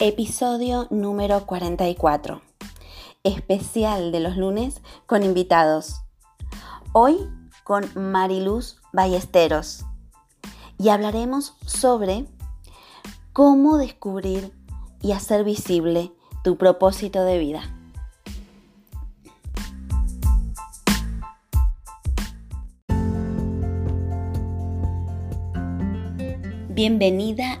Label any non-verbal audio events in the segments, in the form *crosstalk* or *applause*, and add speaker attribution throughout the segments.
Speaker 1: Episodio número 44. Especial de los lunes con invitados. Hoy con Mariluz Ballesteros. Y hablaremos sobre cómo descubrir y hacer visible tu propósito de vida. Bienvenida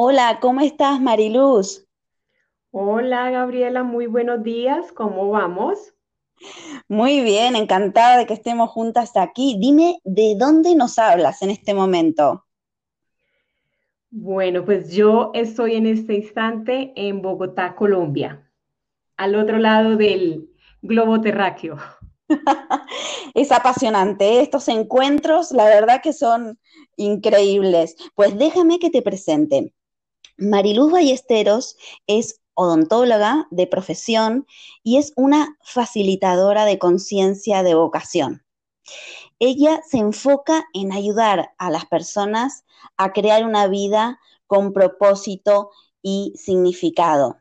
Speaker 1: Hola, ¿cómo estás, Mariluz?
Speaker 2: Hola, Gabriela, muy buenos días, ¿cómo vamos?
Speaker 1: Muy bien, encantada de que estemos juntas aquí. Dime, ¿de dónde nos hablas en este momento?
Speaker 2: Bueno, pues yo estoy en este instante en Bogotá, Colombia, al otro lado del globo terráqueo. *laughs*
Speaker 1: Es apasionante, ¿eh? estos encuentros, la verdad que son increíbles. Pues déjame que te presente. Mariluz Ballesteros es odontóloga de profesión y es una facilitadora de conciencia de vocación. Ella se enfoca en ayudar a las personas a crear una vida con propósito y significado.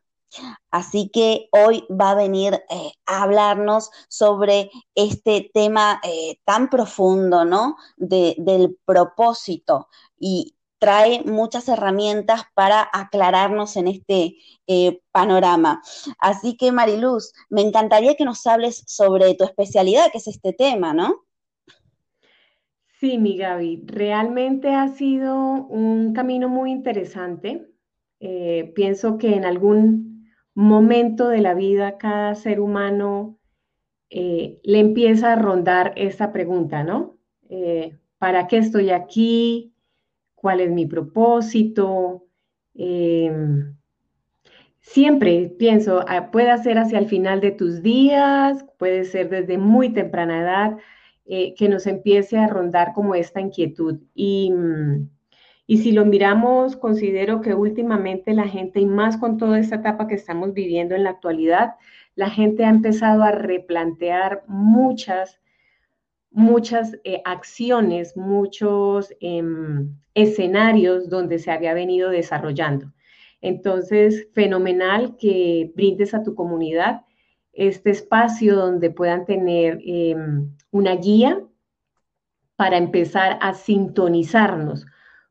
Speaker 1: Así que hoy va a venir eh, a hablarnos sobre este tema eh, tan profundo, ¿no? del propósito y, trae muchas herramientas para aclararnos en este eh, panorama. Así que, Mariluz, me encantaría que nos hables sobre tu especialidad, que es este tema, ¿no?
Speaker 2: Sí, mi Gaby, realmente ha sido un camino muy interesante Eh, pienso que en algún momento de la vida cada ser humano eh, le empieza a rondar esta pregunta, ¿no? ¿Para qué estoy aquí? ¿Cuál es mi propósito? siempre pienso, ah, puede ser hacia el final de tus días, puede ser desde muy temprana edad, que nos empiece a rondar como esta inquietud. Y si lo miramos, considero que últimamente la gente, y más con toda esta etapa que estamos viviendo en la actualidad, la gente ha empezado a replantear muchas, muchas eh, acciones, muchos em, escenarios donde se había venido desarrollando. Entonces, fenomenal que brindes a tu comunidad este espacio donde puedan tener em, una guía para empezar a sintonizarnos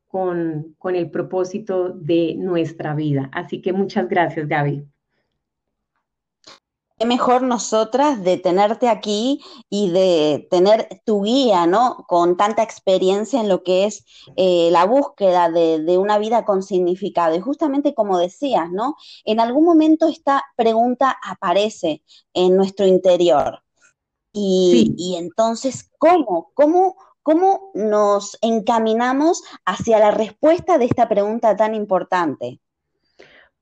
Speaker 2: con, el propósito de nuestra vida. Así que muchas gracias, Gaby.
Speaker 1: Qué mejor nosotras de tenerte aquí y de tener tu guía, ¿no? Con tanta experiencia en lo que es eh, la búsqueda de, una vida con significado. Y justamente como decías, ¿no? En algún momento esta pregunta aparece en nuestro interior. Y, y entonces, ¿cómo? ¿Cómo ¿Cómo nos encaminamos hacia la respuesta de esta pregunta tan importante?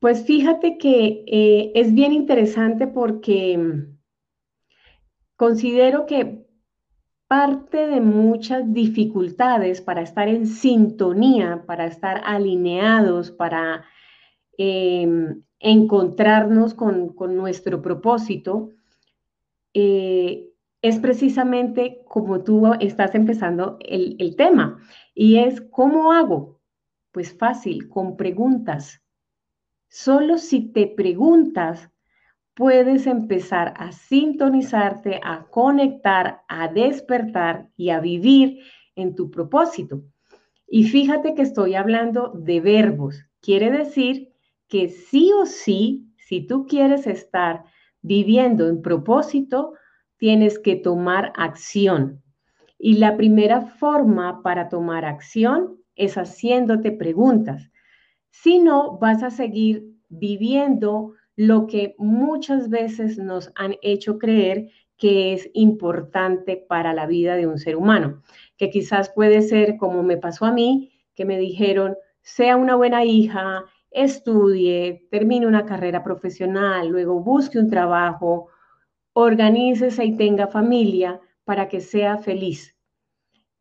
Speaker 2: Pues fíjate que eh, es bien interesante porque mm, considero que parte de muchas dificultades para estar en sintonía, para estar alineados, para em, encontrarnos con, nuestro propósito, eh, es precisamente como tú estás empezando el, tema. Y es, ¿cómo hago? Pues fácil, con preguntas. Solo si te preguntas, puedes empezar a sintonizarte, a conectar, a despertar y a vivir en tu propósito. Y fíjate que estoy hablando de verbos. Quiere decir que sí o sí, si tú quieres estar viviendo en propósito, tienes que tomar acción. Y la primera forma para tomar acción es haciéndote preguntas. Si no, vas a seguir viviendo lo que muchas veces nos han hecho creer que es importante para la vida de un ser humano, que quizás puede ser como me pasó a mí, que me dijeron, sea una buena hija, estudie, termine una carrera profesional, luego busque un trabajo, organícese y tenga familia para que sea feliz.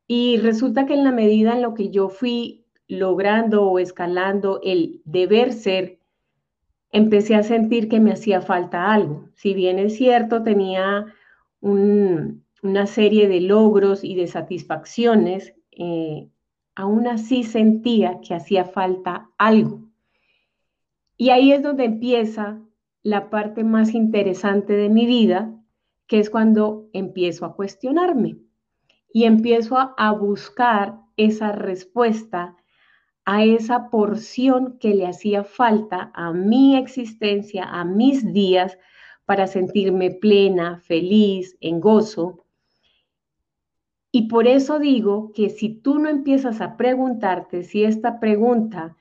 Speaker 2: Y resulta que en la medida en lo que yo fui logrando o escalando el deber ser, empecé a sentir que me hacía falta algo. Si bien es cierto, tenía una serie de logros y de satisfacciones, eh, aún así sentía que hacía falta algo. Y ahí es donde empieza la parte más interesante de mi vida, que es cuando empiezo a cuestionarme y empiezo a, buscar esa respuesta a esa porción que le hacía falta a mi existencia, a mis días, para sentirme plena, feliz, en gozo. Y por eso digo que si tú no empiezas a preguntarte si esta pregunta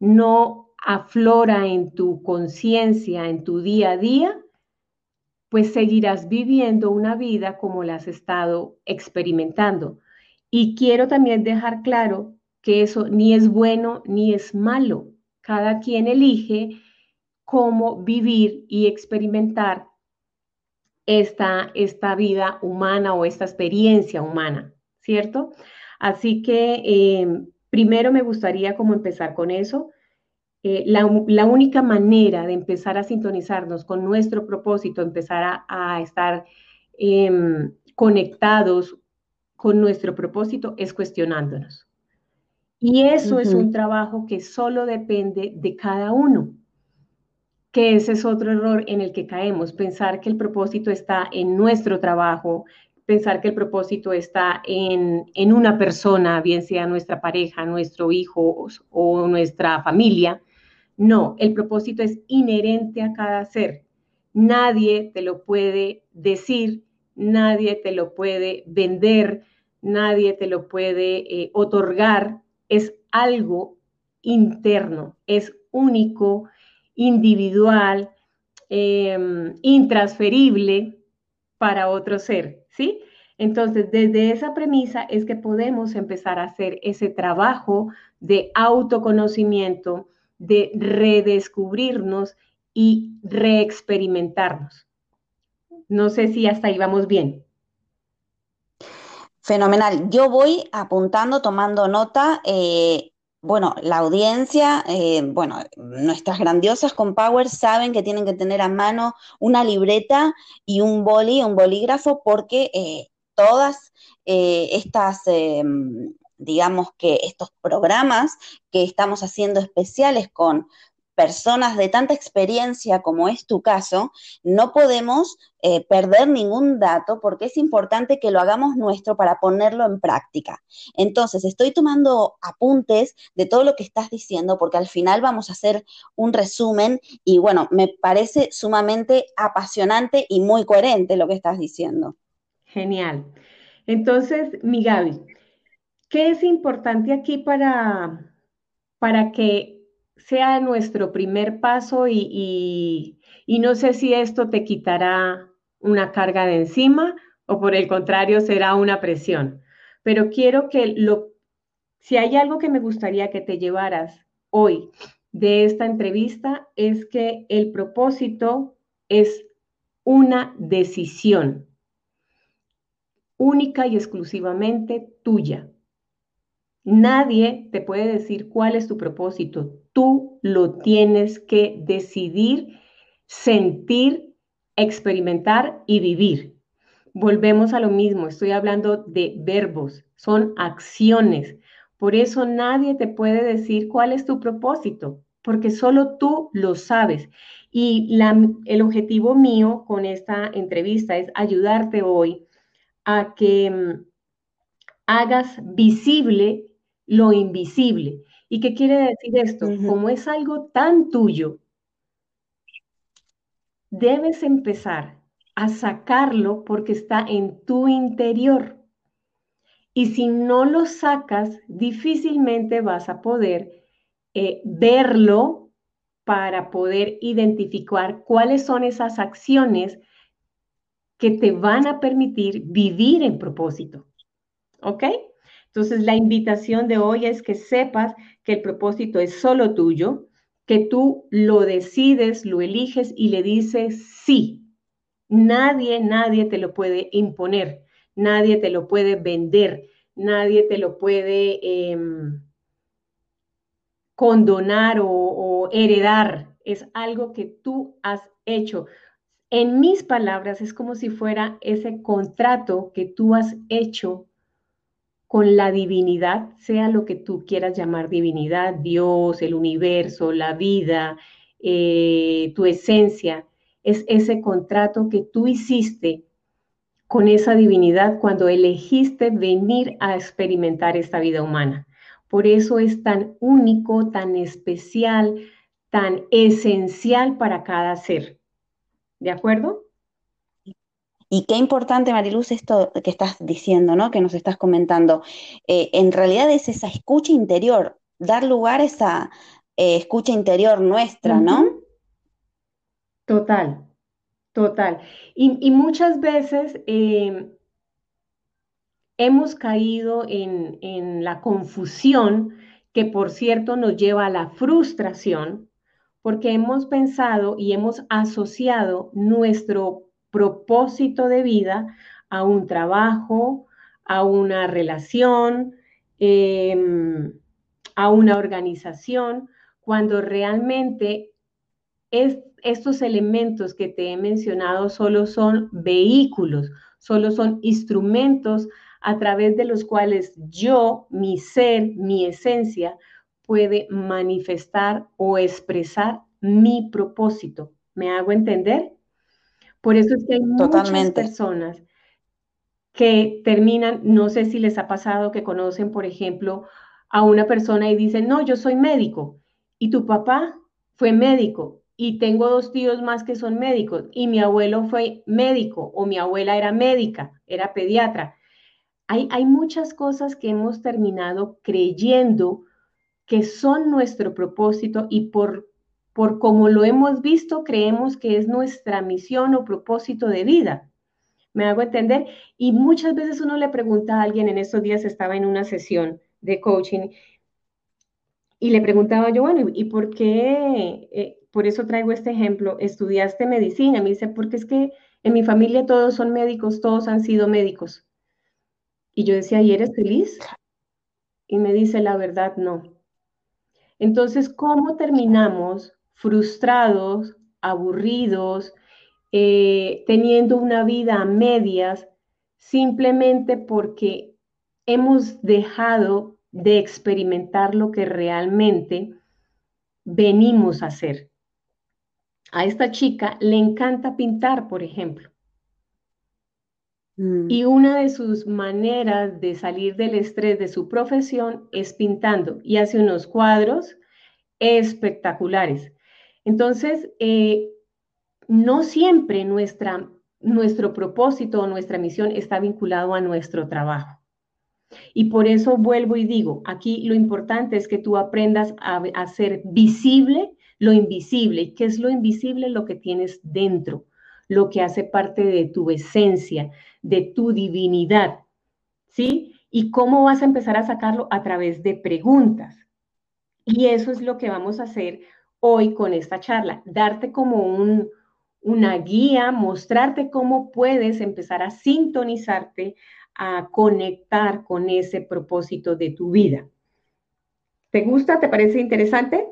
Speaker 2: no aflora en tu conciencia, en tu día a día, pues seguirás viviendo una vida como la has estado experimentando. Y quiero también dejar claro que eso ni es bueno ni es malo. Cada quien elige cómo vivir y experimentar esta, esta vida humana o esta experiencia humana, ¿cierto? Así que eh, primero me gustaría como empezar con eso, eh, la, única manera de empezar a sintonizarnos con nuestro propósito, empezar a, estar em, conectados con nuestro propósito, es cuestionándonos. Y eso es un trabajo que solo depende de cada uno, que ese es otro error en el que caemos, pensar que el propósito está en nuestro trabajo, pensar que el propósito está en, en una persona, bien sea nuestra pareja, nuestro hijo o nuestra familia, no, el propósito es inherente a cada ser. Nadie te lo puede decir, nadie te lo puede vender, nadie te lo puede eh, otorgar. Es algo interno, es único, individual, em, intransferible para otro ser, ¿sí? Entonces, desde esa premisa es que podemos empezar a hacer ese trabajo de autoconocimiento, de redescubrirnos y reexperimentarnos. No sé si hasta ahí vamos bien.
Speaker 1: Fenomenal. Yo voy apuntando, tomando nota. Eh, bueno, la audiencia, eh, bueno, nuestras grandiosas con Power saben que tienen que tener a mano una libreta y un boli, un bolígrafo, porque eh, todas estas, digamos que estos programas que estamos haciendo especiales con personas de tanta experiencia como es tu caso, no podemos eh, perder ningún dato porque es importante que lo hagamos nuestro para ponerlo en práctica. Entonces, estoy tomando apuntes de todo lo que estás diciendo porque al final vamos a hacer un resumen y bueno, me parece sumamente apasionante y muy coherente lo que estás diciendo.
Speaker 2: Genial. Entonces, mi Gaby, ¿qué es importante aquí para, para que sea nuestro primer paso y, no sé si esto te quitará una carga de encima o por el contrario será una presión. Pero quiero que lo, si hay algo que me gustaría que te llevaras hoy de esta entrevista es que el propósito es una decisión única y exclusivamente tuya. Nadie te puede decir cuál es tu propósito. Tú lo tienes que decidir, sentir, experimentar y vivir. Volvemos a lo mismo, estoy hablando de verbos, son acciones. Por eso nadie te puede decir cuál es tu propósito, porque solo tú lo sabes. Y el objetivo mío con esta entrevista es ayudarte hoy a que mm, hagas visible lo invisible. ¿Y qué quiere decir esto? Como es algo tan tuyo, debes empezar a sacarlo porque está en tu interior. Y si no lo sacas, difícilmente vas a poder eh, verlo para poder identificar cuáles son esas acciones que te van a permitir vivir en propósito. ¿Ok? Entonces, la invitación de hoy es que sepas que el propósito es solo tuyo, que tú lo decides, lo eliges y le dices sí. Nadie, nadie te lo puede imponer, nadie te lo puede vender, nadie te lo puede em, condonar o, o heredar. Es algo que tú has hecho. En mis palabras, es como si fuera ese contrato que tú has hecho con la divinidad, sea lo que tú quieras llamar divinidad, Dios, el universo, la vida, eh, tu esencia, es ese contrato que tú hiciste con esa divinidad cuando elegiste venir a experimentar esta vida humana. Por eso es tan único, tan especial, tan esencial para cada ser. ¿De acuerdo?
Speaker 1: Y qué importante, Mariluz, esto que estás diciendo, ¿no? Que nos estás comentando. Eh, en realidad es esa escucha interior, dar lugar a esa eh, escucha interior nuestra, ¿no?
Speaker 2: Total, total. Y, muchas veces em, hemos caído en, en la confusión que, por cierto, nos lleva a la frustración, porque hemos pensado y hemos asociado nuestro propósito de vida a un trabajo, a una relación, em, a una organización, cuando realmente estos elementos que te he mencionado solo son vehículos, solo son instrumentos a través de los cuales yo, mi ser, mi esencia, puede manifestar o expresar mi propósito. ¿Me hago entender? Por eso es que hay muchas personas que terminan, no sé si les ha pasado que conocen, por ejemplo, a una persona y dicen, no, yo soy médico y tu papá fue médico y tengo dos tíos más que son médicos y mi abuelo fue médico o mi abuela era médica, era pediatra. Hay, hay muchas cosas que hemos terminado creyendo que son nuestro propósito y por, por como lo hemos visto, creemos que es nuestra misión o propósito de vida. ¿Me hago entender? Y muchas veces uno le pregunta a alguien, en estos días estaba en una sesión de coaching y le preguntaba yo, bueno, ¿y por qué? Eh, por eso traigo este ejemplo, estudiaste medicina. Me dice, porque es que en mi familia todos son médicos, todos han sido médicos. Y yo decía, ¿y eres feliz? Y me dice, la verdad, no. Entonces, ¿cómo terminamos frustrados, aburridos, eh, teniendo una vida a medias simplemente porque hemos dejado de experimentar lo que realmente venimos a hacer. A esta chica le encanta pintar, por ejemplo. Mm. Y una de sus maneras de salir del estrés de su profesión es pintando y hace unos cuadros espectaculares. Entonces, eh, no siempre nuestra, nuestro propósito o nuestra misión está vinculado a nuestro trabajo. Y por eso vuelvo y digo, aquí lo importante es que tú aprendas a hacer visible lo invisible. ¿Qué es lo invisible? Lo que tienes dentro, lo que hace parte de tu esencia, de tu divinidad. ¿Sí? ¿Y cómo vas a empezar a sacarlo? A través de preguntas. Y eso es lo que vamos a hacer hoy con esta charla, darte como un, una guía, mostrarte cómo puedes empezar a sintonizarte, a conectar con ese propósito de tu vida. ¿Te gusta? ¿Te parece interesante?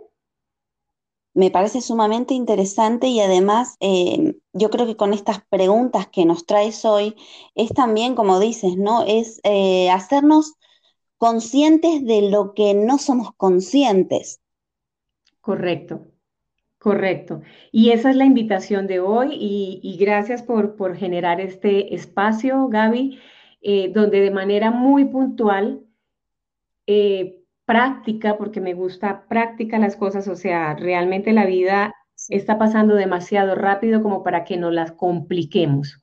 Speaker 1: Me parece sumamente interesante y además eh, yo creo que con estas preguntas que nos traes hoy es también, como dices, ¿no? Es eh, hacernos conscientes de lo que no somos conscientes.
Speaker 2: Correcto. Correcto. Y esa es la invitación de hoy y, gracias por, por, generar este espacio, Gaby, eh, donde de manera muy puntual, eh, práctica, porque me gusta práctica las cosas, o sea, realmente la vida está pasando demasiado rápido como para que nos las compliquemos.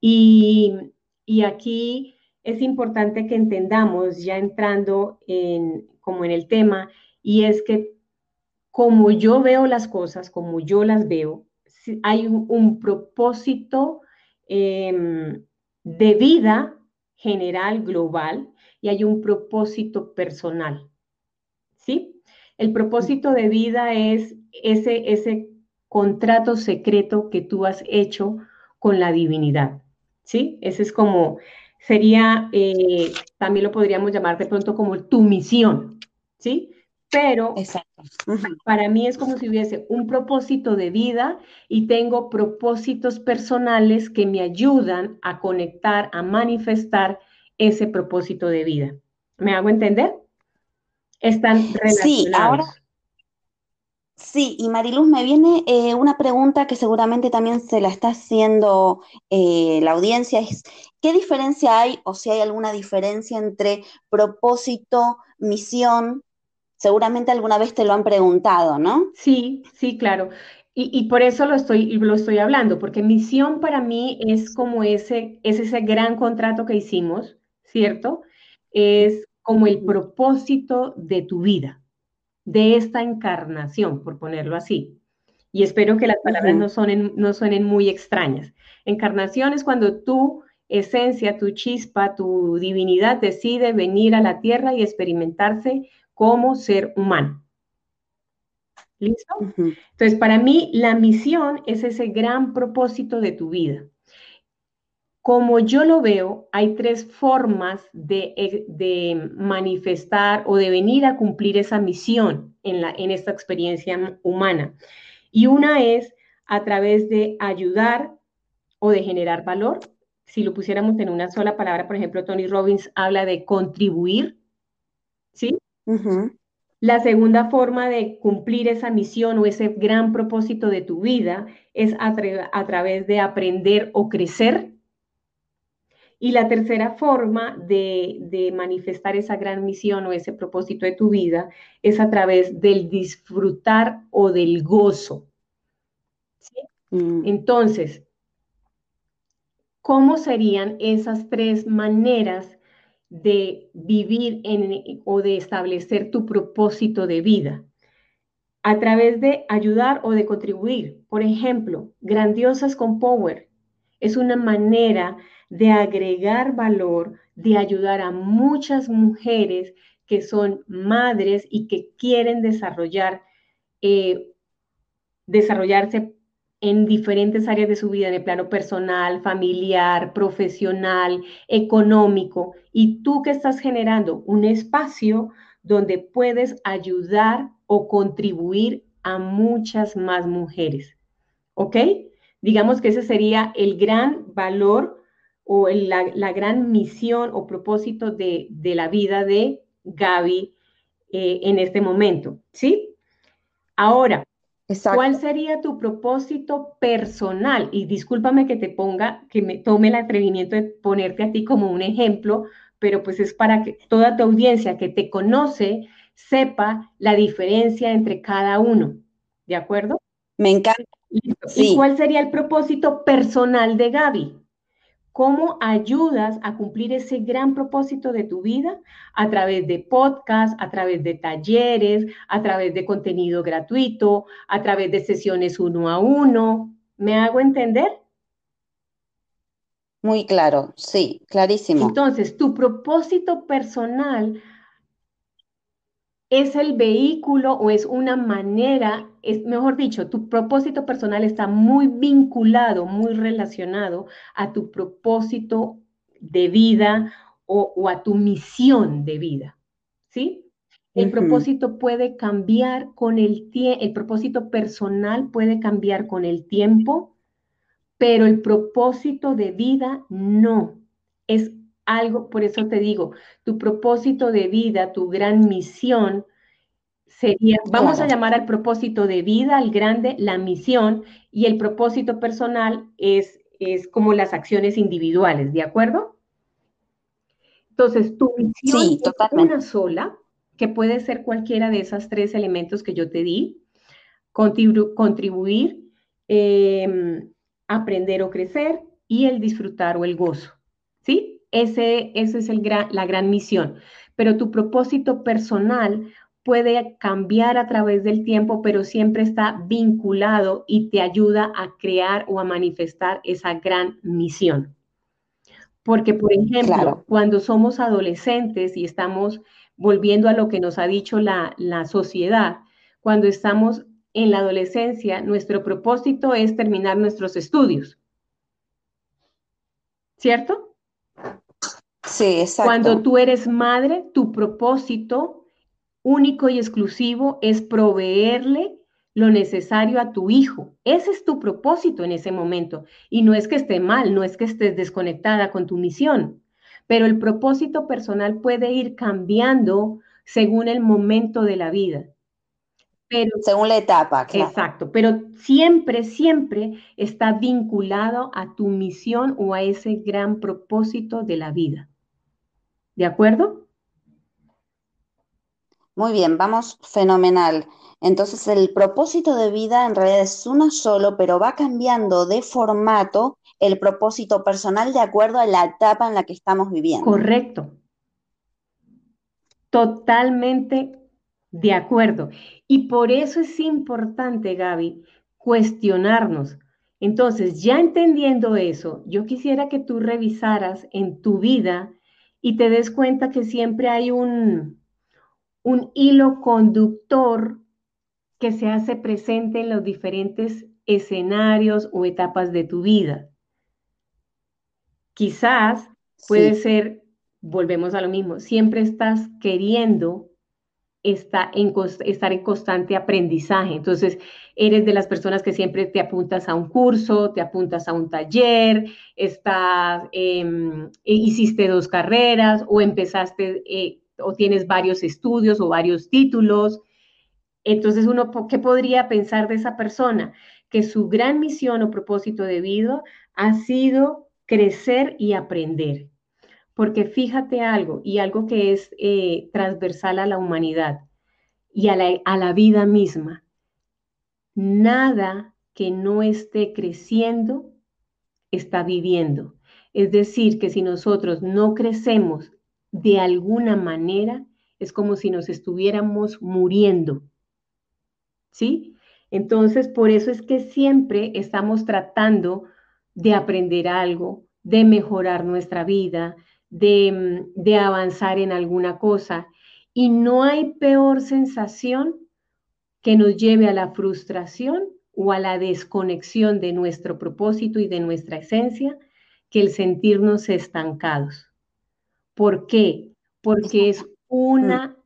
Speaker 2: Y, y aquí es importante que entendamos, ya entrando en, como en el tema, y es que como yo veo las cosas, como yo las veo, hay un, propósito em, de vida general, global, y hay un propósito personal. ¿Sí? El propósito de vida es ese, ese contrato secreto que tú has hecho con la divinidad. ¿Sí? Ese es como, sería, eh, también lo podríamos llamar de pronto como tu misión. ¿Sí? Pero para mí es como si hubiese un propósito de vida y tengo propósitos personales que me ayudan a conectar, a manifestar ese propósito de vida. ¿Me hago entender? Están relacionados.
Speaker 1: Sí, ahora. Sí, y Mariluz, me viene eh, una pregunta que seguramente también se la está haciendo eh, la audiencia, es ¿qué diferencia hay o si hay alguna diferencia entre propósito, misión Seguramente alguna vez te lo han preguntado, ¿no?
Speaker 2: Sí, sí, claro. Y, por eso lo estoy, lo estoy hablando, porque misión para mí es como ese, es ese gran contrato que hicimos, ¿cierto? Es como el propósito de tu vida, de esta encarnación, por ponerlo así. Y espero que las palabras no, sonen, no suenen muy extrañas. Encarnación es cuando tu esencia, tu chispa, tu divinidad decide venir a la tierra y experimentarse como ser humano. ¿Listo? Entonces, para mí, la misión es ese gran propósito de tu vida. Como yo lo veo, hay tres formas de, eh, manifestar o de venir a cumplir esa misión en, la, en esta experiencia humana. Y una es a través de ayudar o de generar valor. Si lo pusiéramos en una sola palabra, por ejemplo, Tony Robbins habla de contribuir, ¿sí? La segunda forma de cumplir esa misión o ese gran propósito de tu vida es a, través de aprender o crecer. Y la tercera forma de, manifestar esa gran misión o ese propósito de tu vida es a través del disfrutar o del gozo. Mm. Entonces, ¿cómo serían esas tres maneras de vivir en, o de establecer tu propósito de vida a través de ayudar o de contribuir. Por ejemplo, Grandiosas con Power es una manera de agregar valor, de ayudar a muchas mujeres que son madres y que quieren desarrollar, eh, desarrollarse en diferentes áreas de su vida, en el plano personal, familiar, profesional, económico, y tú que estás generando un espacio donde puedes ayudar o contribuir a muchas más mujeres. ¿Ok? Digamos que ese sería el gran valor o la, gran misión o propósito de, la vida de Gaby eh, en este momento. ¿Sí? Ahora, ¿Cuál sería tu propósito personal? Y discúlpame que te ponga, que me tome el atrevimiento de ponerte a ti como un ejemplo, pero pues es para que toda tu audiencia que te conoce sepa la diferencia entre cada uno. ¿De acuerdo?
Speaker 1: Me encanta.
Speaker 2: ¿Y cuál sería el propósito personal de Gaby? ¿Cómo ayudas a cumplir ese gran propósito de tu vida? A través de podcasts, a través de talleres, a través de contenido gratuito, a través de sesiones uno a uno. ¿Me hago entender?
Speaker 1: Muy claro, sí, clarísimo.
Speaker 2: Entonces, tu propósito personal es el vehículo o es una manera, es mejor dicho, tu propósito personal está muy vinculado, muy relacionado a tu propósito de vida o, a tu misión de vida, ¿sí? El propósito puede cambiar con el tiempo, el propósito personal puede cambiar con el tiempo, pero el propósito de vida no. Es algo, por eso te digo, tu propósito de vida, tu gran misión sería, vamos a llamar al propósito de vida, al grande, la misión, y el propósito personal es, es como las acciones individuales, ¿de acuerdo? Entonces, tu misión es una sola, que puede ser cualquiera de esos tres elementos que yo te di, contribuir, em, aprender o crecer y el disfrutar o el gozo, ¿sí? Ese, ese es el la gran misión. Pero tu propósito personal puede cambiar a través del tiempo, pero siempre está vinculado y te ayuda a crear o a manifestar esa gran misión. Porque, por ejemplo, cuando somos adolescentes y estamos volviendo a lo que nos ha dicho la, la sociedad, cuando estamos en la adolescencia, nuestro propósito es terminar nuestros estudios. ¿Cierto?
Speaker 1: Sí, exacto.
Speaker 2: Cuando tú eres madre, tu propósito único y exclusivo es proveerle lo necesario a tu hijo. Ese es tu propósito en ese momento. Y no es que esté mal, no es que estés desconectada con tu misión, pero el propósito personal puede ir cambiando según el momento de la vida.
Speaker 1: Pero, según la etapa,
Speaker 2: claro. Exacto, pero siempre, siempre está vinculado a tu misión o a ese gran propósito de la vida. ¿De acuerdo?
Speaker 1: Muy bien, vamos fenomenal. Entonces el propósito de vida en realidad es uno solo, pero va cambiando de formato el propósito personal de acuerdo a la etapa en la que estamos viviendo.
Speaker 2: Correcto. Totalmente de acuerdo. Y por eso es importante, Gaby, cuestionarnos. Entonces, ya entendiendo eso, yo quisiera que tú revisaras en tu vida y te des cuenta que siempre hay un, un hilo conductor que se hace presente en los diferentes escenarios o etapas de tu vida. Quizás puede ser, volvemos a lo mismo, siempre estás queriendo está en, estar en constante aprendizaje. Entonces, eres de las personas que siempre te apuntas a un curso, te apuntas a un taller, estás, em, hiciste dos carreras o empezaste eh, o tienes varios estudios o varios títulos. Entonces, uno, ¿qué podría pensar de esa persona? Que su gran misión o propósito de vida ha sido crecer y aprender. Porque fíjate algo, y algo que es eh, transversal a la humanidad y a la, a la vida misma, nada que no esté creciendo está viviendo. Es decir, que si nosotros no crecemos de alguna manera es como si nos estuviéramos muriendo. ¿Sí? Entonces, por eso es que siempre estamos tratando de aprender algo, de mejorar nuestra vida, de, de avanzar en alguna cosa. Y no hay peor sensación que nos lleve a la frustración o a la desconexión de nuestro propósito y de nuestra esencia que el sentirnos estancados. ¿Por qué? Porque es una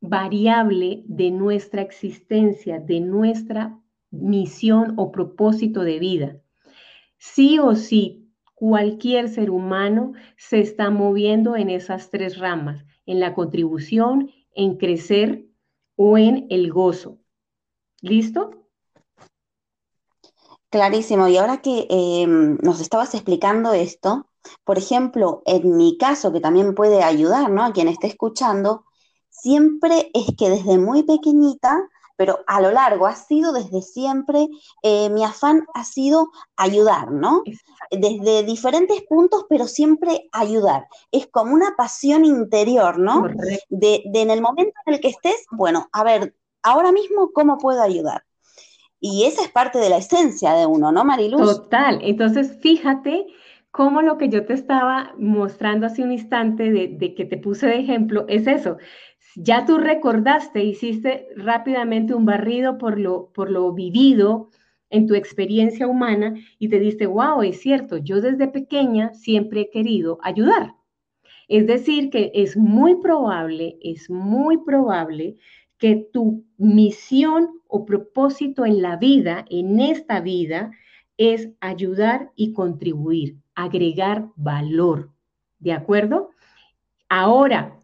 Speaker 2: variable de nuestra existencia, de nuestra misión o propósito de vida. Sí o sí, cualquier ser humano se está moviendo en esas tres ramas, en la contribución, en crecer o en el gozo. ¿Listo?
Speaker 1: Clarísimo. Y ahora que em, nos estabas explicando esto, por ejemplo, en mi caso, que también puede ayudar, ¿no? A quien esté escuchando, siempre es que desde muy pequeñita, pero a lo largo ha sido desde siempre, eh, mi afán ha sido ayudar, ¿no? Desde diferentes puntos, pero siempre ayudar. Es como una pasión interior, ¿no? De, de en el momento en el que estés, bueno, a ver, ahora mismo, ¿cómo puedo ayudar? Y esa es parte de la esencia de uno, ¿no, Mariluz?
Speaker 2: Total. Entonces, fíjate cómo lo que yo te estaba mostrando hace un instante de, de, que te puse de ejemplo es eso. Ya tú recordaste, hiciste rápidamente un barrido por lo, por lo vivido en tu experiencia humana y te diste, wow, es cierto, yo desde pequeña siempre he querido ayudar. Es decir, que es muy probable, es muy probable que tu misión o propósito en la vida, en esta vida, es ayudar y contribuir, agregar valor. ¿De acuerdo? Ahora,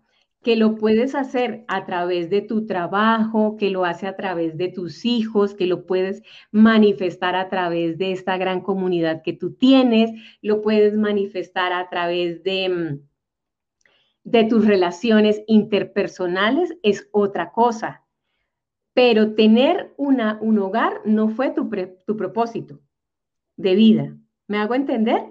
Speaker 2: que lo puedes hacer a través de tu trabajo, que lo hace a través de tus hijos, que lo puedes manifestar a través de esta gran comunidad que tú tienes, lo puedes manifestar a través de mm, de tus relaciones interpersonales es otra cosa. Pero tener una, un hogar no fue tu, tu propósito de vida. ¿Me hago entender?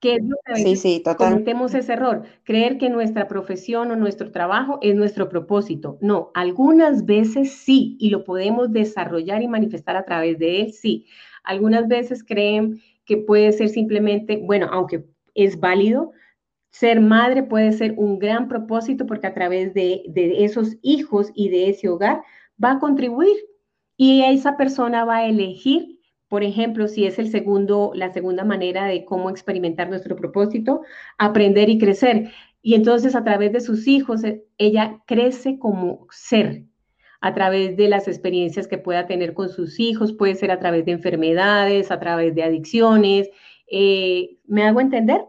Speaker 2: Que
Speaker 1: sí, sí, total.
Speaker 2: cometemos ese error, creer que nuestra profesión o nuestro trabajo es nuestro propósito. No, algunas veces sí, y lo podemos desarrollar y manifestar a través de él, sí. Algunas veces creen que puede ser simplemente, bueno, aunque es válido, ser madre puede ser un gran propósito porque a través de, esos hijos y de ese hogar va a contribuir y esa persona va a elegir, por ejemplo, si es el segundo, la segunda manera de cómo experimentar nuestro propósito, aprender y crecer. Y entonces a través de sus hijos, eh, ella crece como ser, a través de las experiencias que pueda tener con sus hijos, puede ser a través de enfermedades, a través de adicciones. Eh, ¿Me hago entender?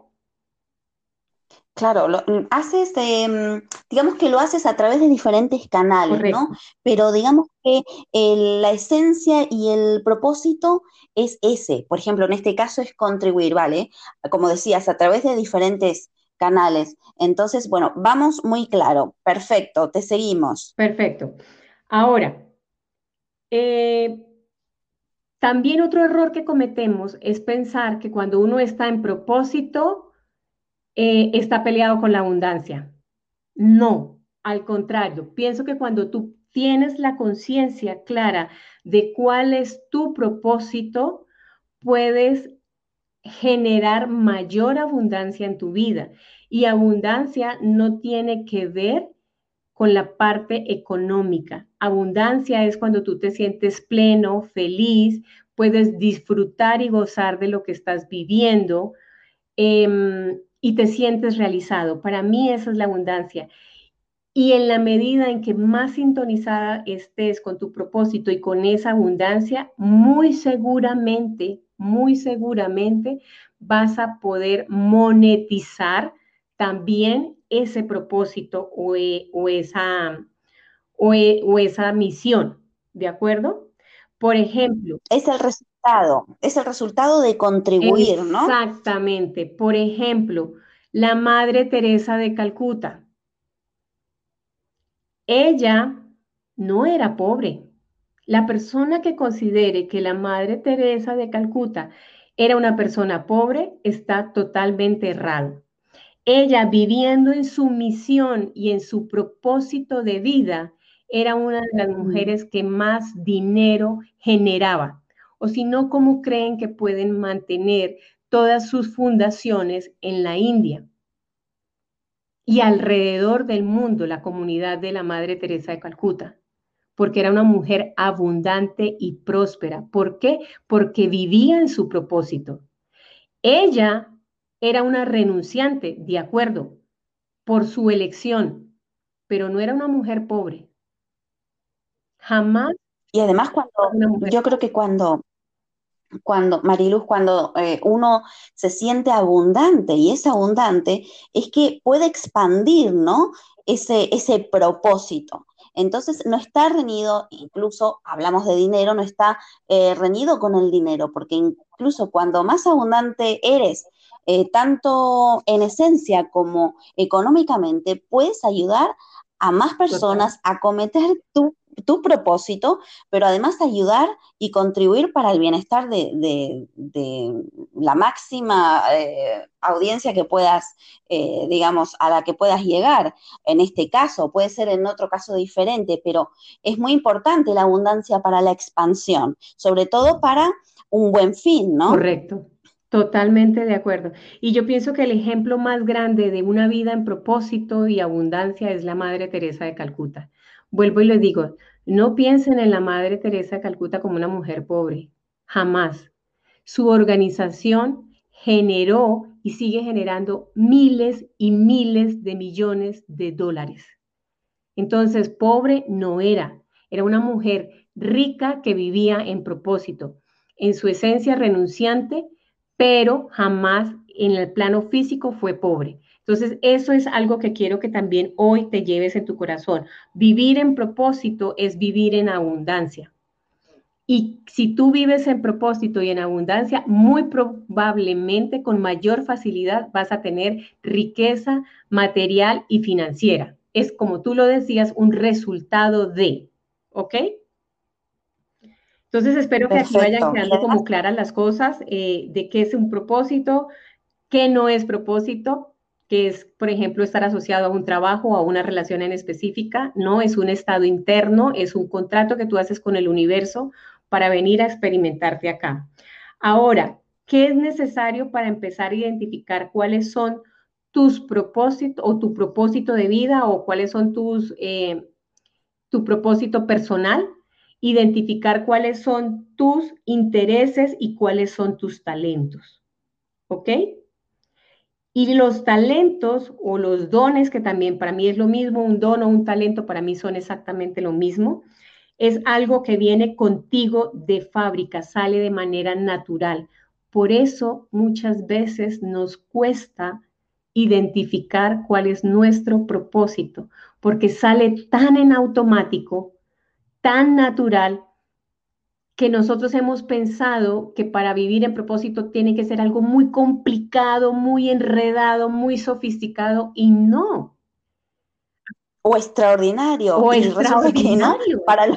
Speaker 1: Claro, lo, mm, haces, em, digamos que lo haces a través de diferentes canales, ¿no? Pero digamos que la esencia y el propósito es ese. Por ejemplo, en este caso es contribuir, ¿vale? Como decías, a través de diferentes canales. Entonces, bueno, vamos muy claro. Perfecto, te seguimos.
Speaker 2: Perfecto. Ahora, eh, también otro error que cometemos es pensar que cuando uno está en propósito, eh, está peleado con la abundancia. No, al contrario, pienso que cuando tú tienes la conciencia clara de cuál es tu propósito, puedes generar mayor abundancia en tu vida. Y abundancia no tiene que ver con la parte económica. Abundancia es cuando tú te sientes pleno, feliz, puedes disfrutar y gozar de lo que estás viviendo. Em, y te sientes realizado. Para mí esa es la abundancia. Y en la medida en que más sintonizada estés con tu propósito y con esa abundancia, muy seguramente, muy seguramente vas a poder monetizar también ese propósito o, e, esa, o, e, o esa misión. ¿De acuerdo? Por ejemplo.
Speaker 1: Es el es el resultado de contribuir,
Speaker 2: ¿no? Exactamente. Por ejemplo, la Madre Teresa de Calcuta. Ella no era pobre. La persona que considere que la Madre Teresa de Calcuta era una persona pobre está totalmente errado. ella viviendo en su misión y en su propósito de vida, era una de las mujeres que más dinero generaba. O si no, ¿cómo creen que pueden mantener todas sus fundaciones en la India? Y alrededor del mundo, la comunidad de la Madre Teresa de Calcuta, porque era una mujer abundante y próspera. ¿Por qué? Porque vivía en su propósito. Ella era una renunciante, de acuerdo, por su elección, pero no era una mujer pobre. Jamás.
Speaker 1: Y además cuando, yo creo que cuando, cuando, Mariluz, cuando eh, uno se siente abundante y es abundante, es que puede expandir, ¿no? Ese, ese propósito. Entonces, no está reñido, incluso hablamos de dinero, no está eh, reñido con el dinero, porque incluso cuando más abundante eres eh, tanto en esencia como económicamente, puedes ayudar a más personas a cometer tu, propósito, pero además ayudar y contribuir para el bienestar de, la máxima eh, audiencia que puedas, eh, digamos, a la que puedas llegar. En este caso, puede ser en otro caso diferente, pero es muy importante la abundancia para la expansión, sobre todo para un buen fin, ¿no?
Speaker 2: Correcto. Totalmente de acuerdo. Y yo pienso que el ejemplo más grande de una vida en propósito y abundancia es la Madre Teresa de Calcuta. Vuelvo y les digo, no piensen en la Madre Teresa de Calcuta como una mujer pobre, jamás. Su organización generó y sigue generando miles y miles de millones de dólares. Entonces, pobre no era, era una mujer rica que vivía en propósito, en su esencia renunciante pero jamás en el plano físico fue pobre. Entonces, eso es algo que quiero que también hoy te lleves en tu corazón. Vivir en propósito es vivir en abundancia. Y si tú vives en propósito y en abundancia, muy probablemente con mayor facilidad vas a tener riqueza material y financiera. Es como tú lo decías, un resultado de, ¿ok? Entonces espero que aquí vayan quedando como claras las cosas eh, de qué es un propósito, qué no es propósito, que es, por ejemplo, estar asociado a un trabajo o a una relación en específica, no es un estado interno, es un contrato que tú haces con el universo para venir a experimentarte acá. Ahora, ¿qué es necesario para empezar a identificar cuáles son tus propósitos o tu propósito de vida o cuáles son tus, eh, tu propósito personal? identificar cuáles son tus intereses y cuáles son tus talentos. ¿Ok? Y los talentos o los dones, que también para mí es lo mismo, un don o un talento para mí son exactamente lo mismo, es algo que viene contigo de fábrica, sale de manera natural. Por eso muchas veces nos cuesta identificar cuál es nuestro propósito, porque sale tan en automático tan natural que nosotros hemos pensado que para vivir en propósito tiene que ser algo muy complicado, muy enredado, muy sofisticado y no.
Speaker 1: O extraordinario.
Speaker 2: O extraordinario.
Speaker 1: Para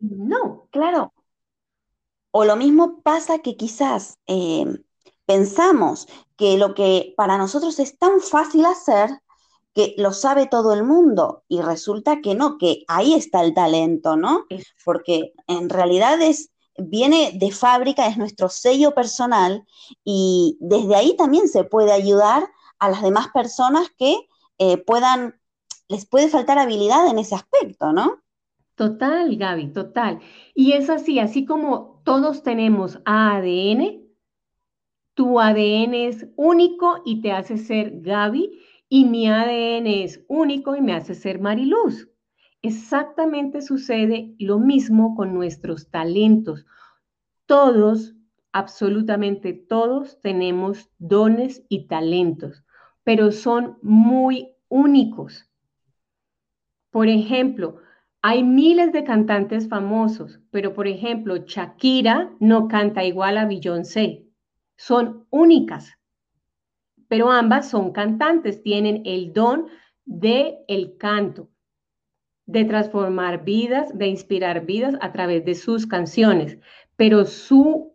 Speaker 2: No.
Speaker 1: Claro. O lo mismo pasa que quizás eh, pensamos que lo que para nosotros es tan fácil hacer, que lo sabe todo el mundo y resulta que no, que ahí está el talento, ¿no? Porque en realidad es, viene de fábrica, es nuestro sello personal y desde ahí también se puede ayudar a las demás personas que eh, puedan, les puede faltar habilidad en ese aspecto, ¿no?
Speaker 2: Total, Gaby, total. Y es así, así como todos tenemos ADN, tu ADN es único y te hace ser Gaby y mi ADN es único y me hace ser Mariluz. Exactamente sucede lo mismo con nuestros talentos. Todos, absolutamente todos, tenemos dones y talentos, pero son muy únicos. Por ejemplo, hay miles de cantantes famosos, pero por ejemplo, Shakira no canta igual a Beyoncé. Son únicas pero ambas son cantantes, tienen el don de el canto, de transformar vidas, de inspirar vidas a través de sus canciones, pero su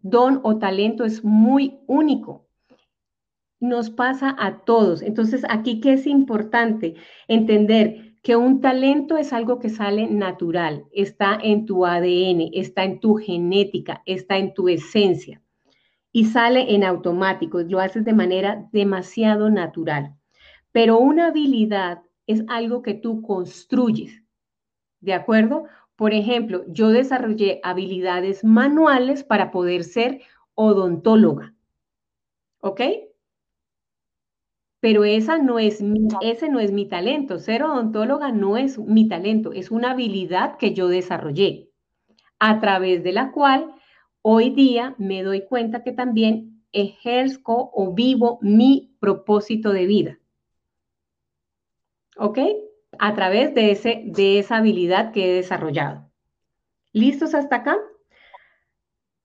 Speaker 2: don o talento es muy único. nos pasa a todos. Entonces, aquí qué es importante entender que un talento es algo que sale natural, está en tu ADN, está en tu genética, está en tu esencia y sale en automático, lo haces de manera demasiado natural. Pero una habilidad es algo que tú construyes, ¿de acuerdo? Por ejemplo, yo desarrollé habilidades manuales para poder ser odontóloga, ¿ok? Pero esa no es ese no es mi talento. Ser odontóloga no es mi talento, es una habilidad que yo desarrollé, a través de la cual hoy día me doy cuenta que también ejerzo o vivo mi propósito de vida. ¿Ok? A través de, ese, de esa habilidad que he desarrollado. ¿Listos hasta acá?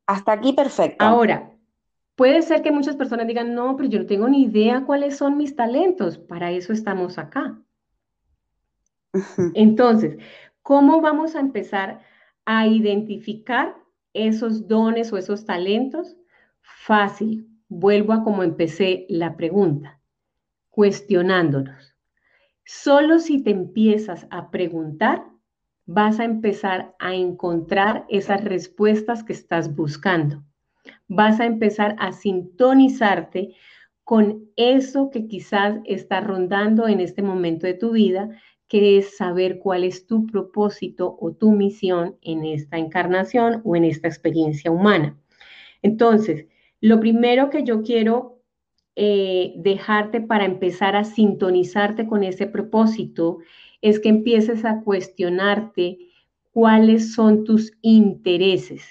Speaker 1: Hasta aquí perfecto.
Speaker 2: Ahora, Puede ser que muchas personas digan, no, pero yo no tengo ni idea cuáles son mis talentos. Para eso estamos acá. Entonces, ¿cómo vamos a empezar a identificar esos dones o esos talentos? Fácil. Vuelvo a como empecé la pregunta, cuestionándonos. Solo si te empiezas a preguntar, vas a empezar a encontrar esas respuestas que estás buscando vas a empezar a sintonizarte con eso que quizás está rondando en este momento de tu vida, que es saber cuál es tu propósito o tu misión en esta encarnación o en esta experiencia humana. Entonces, lo primero que yo quiero eh, dejarte para empezar a sintonizarte con ese propósito es que empieces a cuestionarte cuáles son tus intereses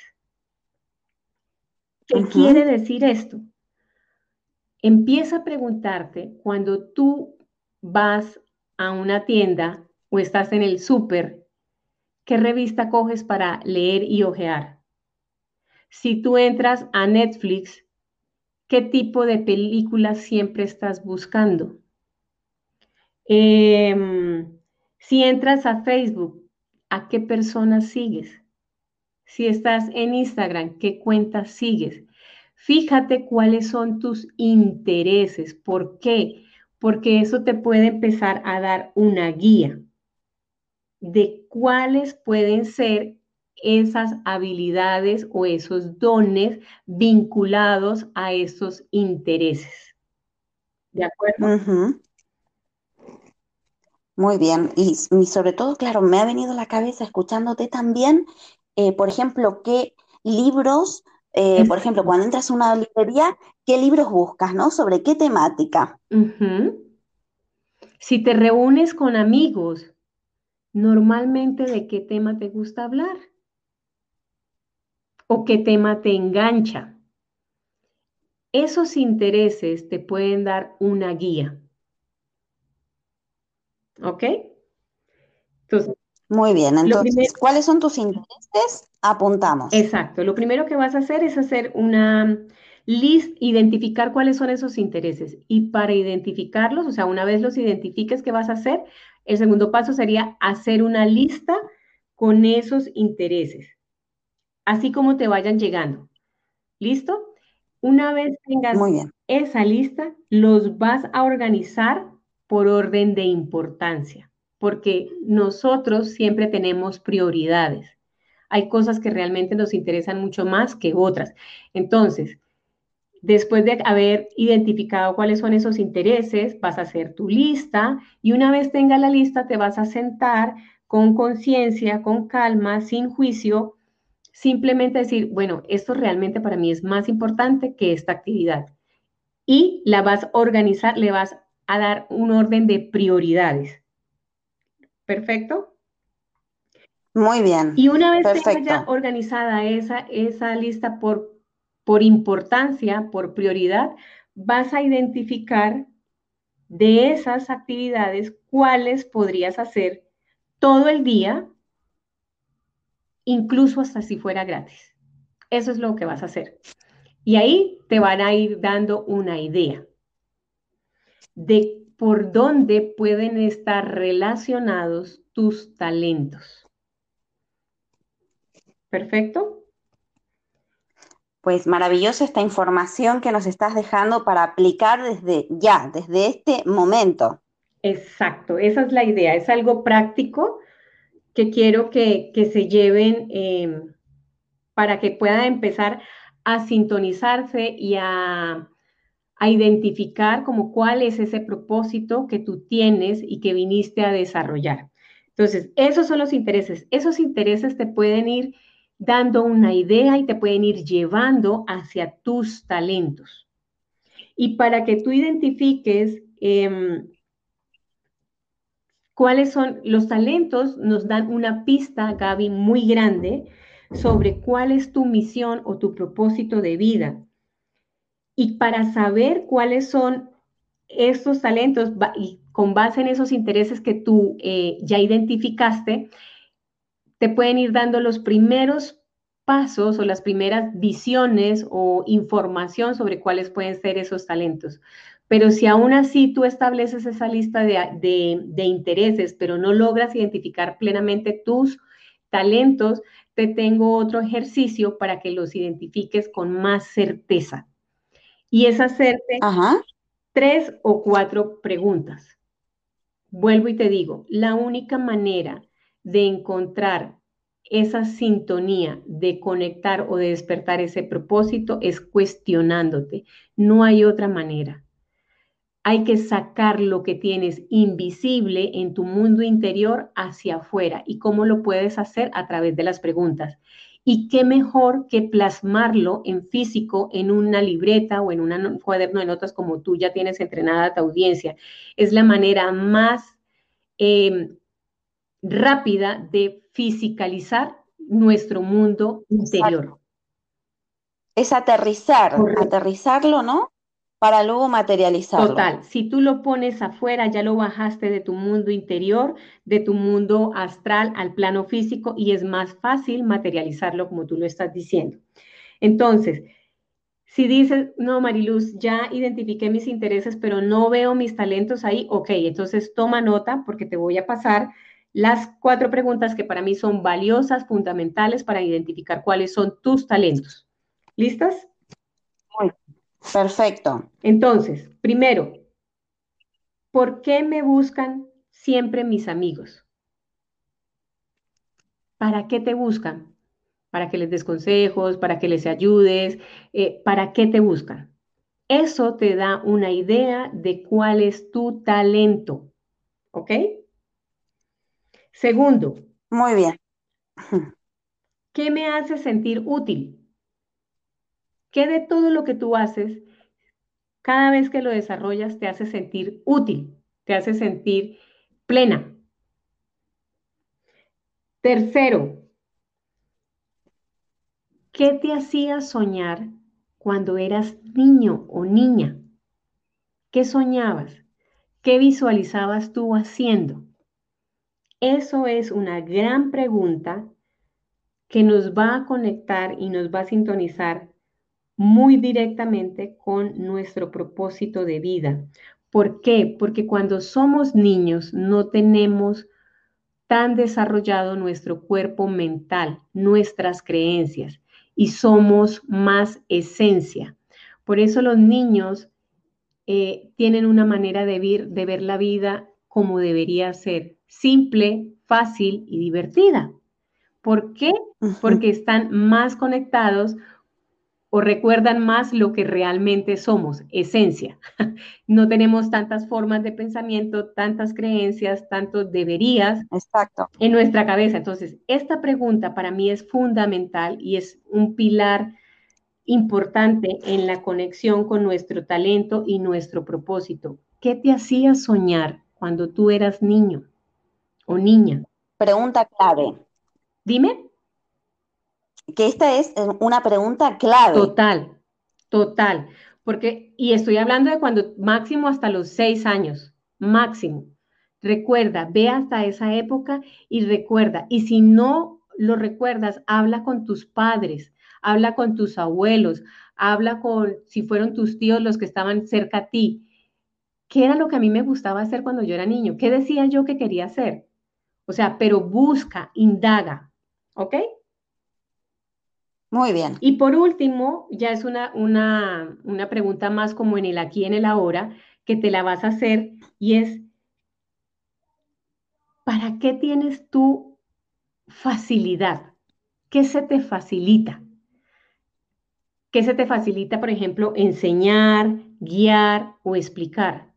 Speaker 2: ¿Qué quiere decir esto? Empieza a preguntarte cuando tú vas a una tienda o estás en el súper, ¿qué revista coges para leer y ojear? Si tú entras a Netflix, ¿qué tipo de películas siempre estás buscando? Em, si entras a Facebook, ¿a qué personas sigues? Si estás en Instagram, ¿qué cuentas sigues? Fíjate cuáles son tus intereses. ¿Por qué? Porque eso te puede empezar a dar una guía de cuáles pueden ser esas habilidades o esos dones vinculados a esos intereses. ¿De acuerdo?
Speaker 1: Muy bien. Y, y, sobre todo, claro, me ha venido a la cabeza escuchándote también eh, por ejemplo, qué libros, eh, por ejemplo, cuando entras a una librería, qué libros buscas, ¿no? Sobre qué temática.
Speaker 2: Si te reúnes con amigos, normalmente de qué tema te gusta hablar o qué tema te engancha. Esos intereses te pueden dar una guía. ¿Ok?
Speaker 1: Entonces, muy bien, entonces, ¿cuáles son tus intereses? Apuntamos.
Speaker 2: Exacto, lo primero que vas a hacer es hacer una list, identificar cuáles son esos intereses. Y para identificarlos, o sea, una vez los identifiques, ¿qué vas a hacer? El segundo paso sería hacer una lista con esos intereses, así como te vayan llegando. ¿Listo? Una vez tengas esa lista, los vas a organizar por orden de importancia porque nosotros siempre tenemos prioridades. Hay cosas que realmente nos interesan mucho más que otras. Entonces, después de haber identificado cuáles son esos intereses, vas a hacer tu lista y una vez tenga la lista, te vas a sentar con conciencia, con calma, sin juicio, simplemente decir, bueno, esto realmente para mí es más importante que esta actividad. Y la vas a organizar, le vas a dar un orden de prioridades. ¿Perfecto?
Speaker 1: Muy bien.
Speaker 2: Y una vez que ya organizada esa, esa lista por, por importancia, por prioridad, vas a identificar de esas actividades cuáles podrías hacer todo el día, incluso hasta si fuera gratis. Eso es lo que vas a hacer. Y ahí te van a ir dando una idea de por dónde pueden estar relacionados tus talentos. ¿Perfecto?
Speaker 1: Pues maravillosa esta información que nos estás dejando para aplicar desde ya, desde este momento.
Speaker 2: Exacto, esa es la idea, es algo práctico que quiero que, se lleven em, para que puedan empezar a sintonizarse y a, a identificar como cuál es ese propósito que tú tienes y que viniste a desarrollar. Entonces, esos son los intereses. Esos intereses te pueden ir dando una idea y te pueden ir llevando hacia tus talentos. Y para que tú identifiques em, cuáles son los talentos, nos dan una pista, Gaby, muy grande sobre cuál es tu misión o tu propósito de vida. Y para saber cuáles son estos talentos y con base en esos intereses que tú eh, ya identificaste, te pueden ir dando los primeros pasos o las primeras visiones o información sobre cuáles pueden ser esos talentos. Pero si aún así tú estableces esa lista de, de intereses, pero no logras identificar plenamente tus talentos, te tengo otro ejercicio para que los identifiques con más certeza. Y es hacerte tres o cuatro preguntas. Vuelvo y te digo, la única manera de encontrar esa sintonía, de conectar o de despertar ese propósito es cuestionándote. No hay otra manera. Hay que sacar lo que tienes invisible en tu mundo interior hacia afuera. ¿Y cómo lo puedes hacer? A través de las preguntas. Y qué mejor que plasmarlo en físico, en una libreta o en un cuaderno de notas como tú ya tienes entrenada a tu audiencia. Es la manera más em, rápida de fisicalizar nuestro mundo interior.
Speaker 1: Es aterrizar, aterrizarlo, ¿no? Para luego materializarlo.
Speaker 2: Total, si tú lo pones afuera, ya lo bajaste de tu mundo interior, de tu mundo astral al plano físico y es más fácil materializarlo como tú lo estás diciendo. Entonces, si dices, no, Mariluz, ya identifiqué mis intereses, pero no veo mis talentos ahí, ok, entonces toma nota porque te voy a pasar las cuatro preguntas que para mí son valiosas, fundamentales para identificar cuáles son tus talentos. ¿Listas?
Speaker 1: Perfecto.
Speaker 2: Entonces, primero, ¿por qué me buscan siempre mis amigos? ¿Para qué te buscan? ¿Para que les des consejos? ¿Para que les ayudes? Eh, ¿Para qué te buscan? Eso te da una idea de cuál es tu talento. ¿Ok? Segundo.
Speaker 1: Muy bien.
Speaker 2: ¿Qué me hace sentir útil? ¿Qué de todo lo que tú haces, cada vez que lo desarrollas, te hace sentir útil? Te hace sentir plena. Tercero, ¿qué te hacía soñar cuando eras niño o niña? ¿Qué soñabas? ¿Qué visualizabas tú haciendo? Eso es una gran pregunta que nos va a conectar y nos va a sintonizar muy directamente con nuestro propósito de vida. ¿Por qué? Porque cuando somos niños no tenemos tan desarrollado nuestro cuerpo mental, nuestras creencias, y somos más esencia. Por eso los niños eh, tienen una manera de, de ver la vida como debería ser, simple, fácil y divertida. ¿Por qué? Porque están más conectados o recuerdan más lo que realmente somos, esencia. *laughs* No tenemos tantas formas de pensamiento, tantas creencias, tantos deberías
Speaker 1: Exacto.
Speaker 2: en nuestra cabeza. Entonces, esta pregunta para mí es fundamental y es un pilar importante en la conexión con nuestro talento y nuestro propósito. ¿Qué te hacía soñar cuando tú eras niño? o niña?
Speaker 1: Pregunta clave.
Speaker 2: Dime.
Speaker 1: Que esta es una pregunta clave.
Speaker 2: Total, total. Porque, y estoy hablando de cuando máximo hasta los seis años, máximo. Recuerda, ve hasta esa época y recuerda. Y si no lo recuerdas, habla con tus padres, habla con tus abuelos, habla con, si fueron tus tíos los que estaban cerca a ti. ¿Qué era lo que a mí me gustaba hacer cuando yo era niño? ¿Qué decía yo que quería hacer? O sea, pero busca, indaga, ¿ok?
Speaker 1: Muy bien.
Speaker 2: Y por último, ya es una, una, una pregunta más como en el aquí, en el ahora, que te la vas a hacer y es, ¿para qué tienes tú facilidad? ¿Qué se te facilita? ¿Qué se te facilita, por ejemplo, enseñar, guiar o explicar?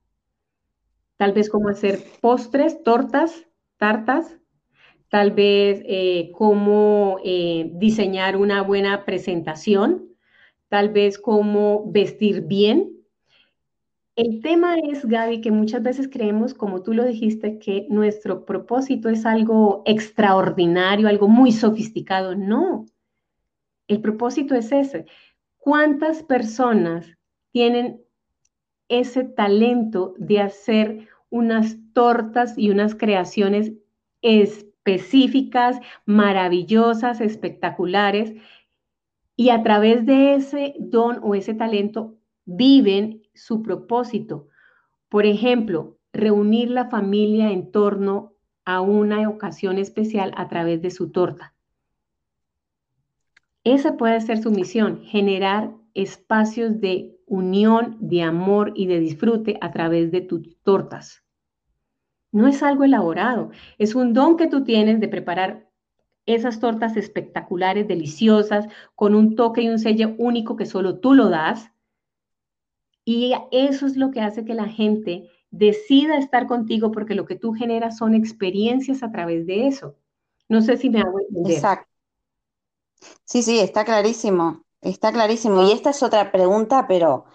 Speaker 2: Tal vez cómo hacer postres, tortas, tartas, tal vez eh, cómo eh, diseñar una buena presentación, tal vez cómo vestir bien. El tema es, Gaby, que muchas veces creemos, como tú lo dijiste, que nuestro propósito es algo extraordinario, algo muy sofisticado. No, el propósito es ese. ¿Cuántas personas tienen ese talento de hacer unas tortas y unas creaciones específicas, maravillosas, espectaculares? Y a través de ese don o ese talento viven su propósito. Por ejemplo, reunir la familia en torno a una ocasión especial a través de su torta. Esa puede ser su misión, generar espacios de unión, de amor y de disfrute a través de tus tortas. No es algo elaborado, es un don que tú tienes de preparar esas tortas espectaculares, deliciosas, con un toque y un sello único que solo tú lo das. Y eso es lo que hace que la gente decida estar contigo porque lo que tú generas son experiencias a través de eso. No sé si me hago entender.
Speaker 1: Exacto. Sí, sí, está clarísimo, está clarísimo. Y esta es otra pregunta, pero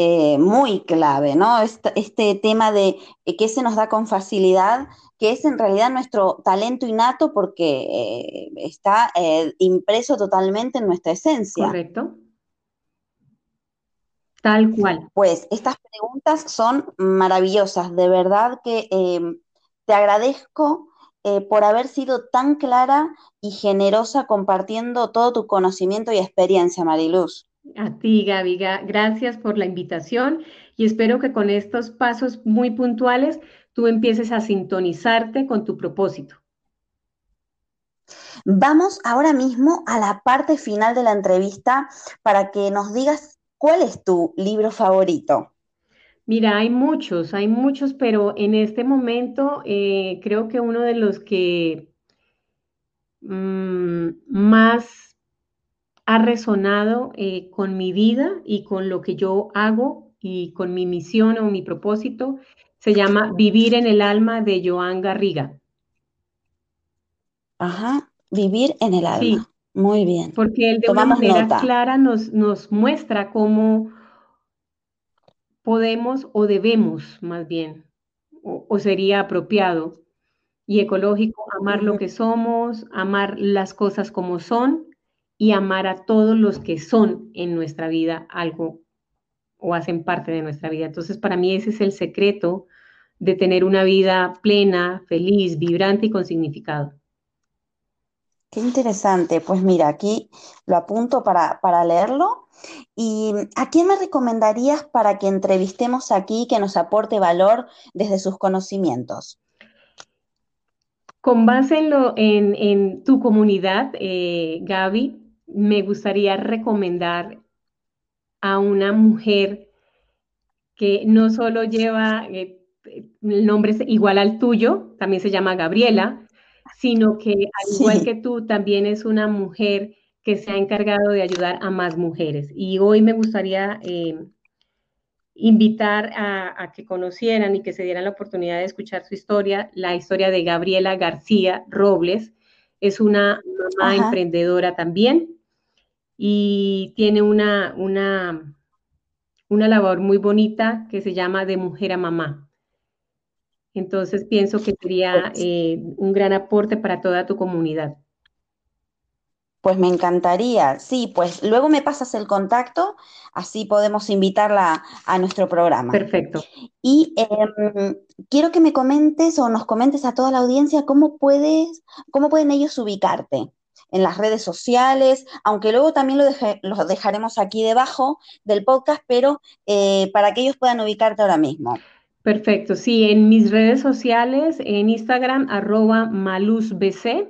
Speaker 1: eh, muy clave, ¿no? Este, este tema de eh, qué se nos da con facilidad, que es en realidad nuestro talento innato porque eh, está impreso totalmente en nuestra esencia.
Speaker 2: Correcto. Tal cual.
Speaker 1: Pues estas preguntas son maravillosas, de verdad que te agradezco por haber sido tan clara y generosa compartiendo todo tu conocimiento y experiencia, Mariluz.
Speaker 2: A ti, Gaby, gracias por la invitación y espero que con estos pasos muy puntuales tú empieces a sintonizarte con tu propósito.
Speaker 1: Vamos ahora mismo a la parte final de la entrevista para que nos digas cuál es tu libro favorito.
Speaker 2: Mira, hay muchos, hay muchos, pero en este momento eh, creo que uno de los que mm, más ha resonado eh, con mi vida y con lo que yo hago y con mi misión o mi propósito se llama Vivir en el alma de Joan Garriga.
Speaker 1: Ajá, vivir en el alma. Sí, Muy bien.
Speaker 2: Porque él de una manera clara nos, nos muestra cómo podemos o debemos más bien, o, sería apropiado y ecológico amar lo que somos, amar las cosas como son y amar a todos los que son en nuestra vida algo o hacen parte de nuestra vida. Entonces, para mí ese es el secreto de tener una vida plena, feliz, vibrante y con significado.
Speaker 1: Qué interesante. Pues mira, aquí lo apunto para, para leerlo. ¿Y a quién me recomendarías para que entrevistemos aquí, que nos aporte valor desde sus conocimientos?
Speaker 2: Con base en, lo, en, tu comunidad, eh, Gaby, me gustaría recomendar a una mujer que no solo lleva eh, el nombre igual al tuyo, también se llama Gabriela, sino que al igual que tú, también es una mujer que se ha encargado de ayudar a más mujeres. Y hoy me gustaría eh, invitar a, que conocieran y que se dieran la oportunidad de escuchar su historia, la historia de Gabriela García Robles. Es una mamá emprendedora también y tiene una, una, una labor muy bonita que se llama de mujer a mamá. Entonces pienso que sería eh, un gran aporte para toda tu comunidad.
Speaker 1: Pues me encantaría, sí, pues luego me pasas el contacto, así podemos invitarla a nuestro programa.
Speaker 2: Perfecto.
Speaker 1: Y em, quiero que me comentes o nos comentes a toda la audiencia cómo puedes, cómo pueden ellos ubicarte en las redes sociales, aunque luego también lo, dejaremos aquí debajo del podcast, pero eh, para que ellos puedan ubicarte ahora mismo.
Speaker 2: Perfecto, sí, en mis redes sociales, en Instagram, arroba malusbc,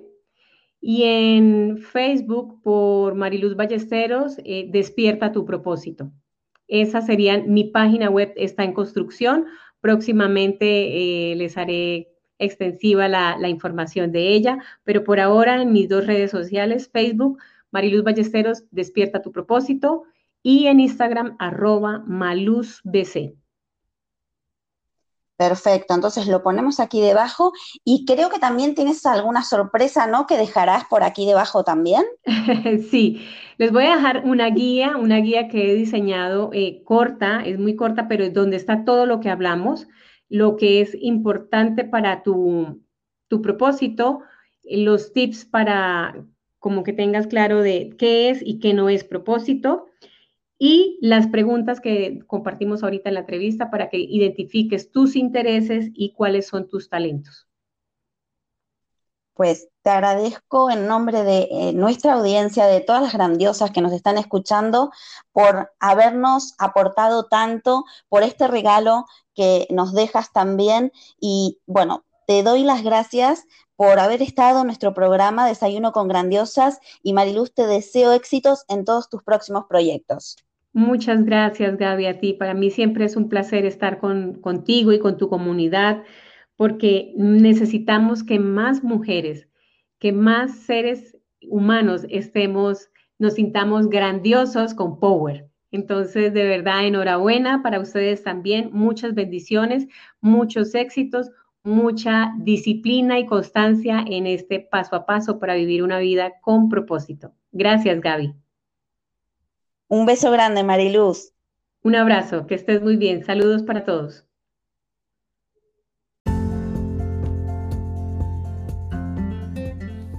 Speaker 2: Y en Facebook por Mariluz Ballesteros, eh, Despierta tu propósito. Esa sería mi página web, está en construcción. Próximamente eh, les haré extensiva la, la, información de ella, pero por ahora en mis dos redes sociales, Facebook, Mariluz Ballesteros, Despierta tu propósito, y en Instagram, arroba maluzbc.
Speaker 1: Perfecto, entonces lo ponemos aquí debajo y creo que también tienes alguna sorpresa, ¿no? Que dejarás por aquí debajo también. *laughs*
Speaker 2: sí, les voy a dejar una guía, una guía que he diseñado eh, corta, es muy corta, pero es donde está todo lo que hablamos, lo que es importante para tu, tu propósito, los tips para como que tengas claro de qué es y qué no es propósito y las preguntas que compartimos ahorita en la entrevista para que identifiques tus intereses y cuáles son tus talentos.
Speaker 1: Pues te agradezco en nombre de eh, nuestra audiencia, de todas las grandiosas que nos están escuchando, por habernos aportado tanto, por este regalo que nos dejas también. Y bueno, te doy las gracias por haber estado en nuestro programa Desayuno con Grandiosas y Mariluz, te deseo éxitos en todos tus próximos proyectos.
Speaker 2: Muchas gracias, Gaby, a ti. Para mí siempre es un placer estar contigo y con tu comunidad, porque necesitamos que más mujeres, que más seres humanos estemos, nos sintamos grandiosos con Power. Entonces, de verdad, enhorabuena para ustedes también. Muchas bendiciones, muchos éxitos, mucha disciplina y constancia en este paso a paso para vivir una vida con propósito. Gracias, Gaby.
Speaker 1: Un beso grande, Mariluz.
Speaker 2: Un abrazo, que estés muy bien. Saludos para todos.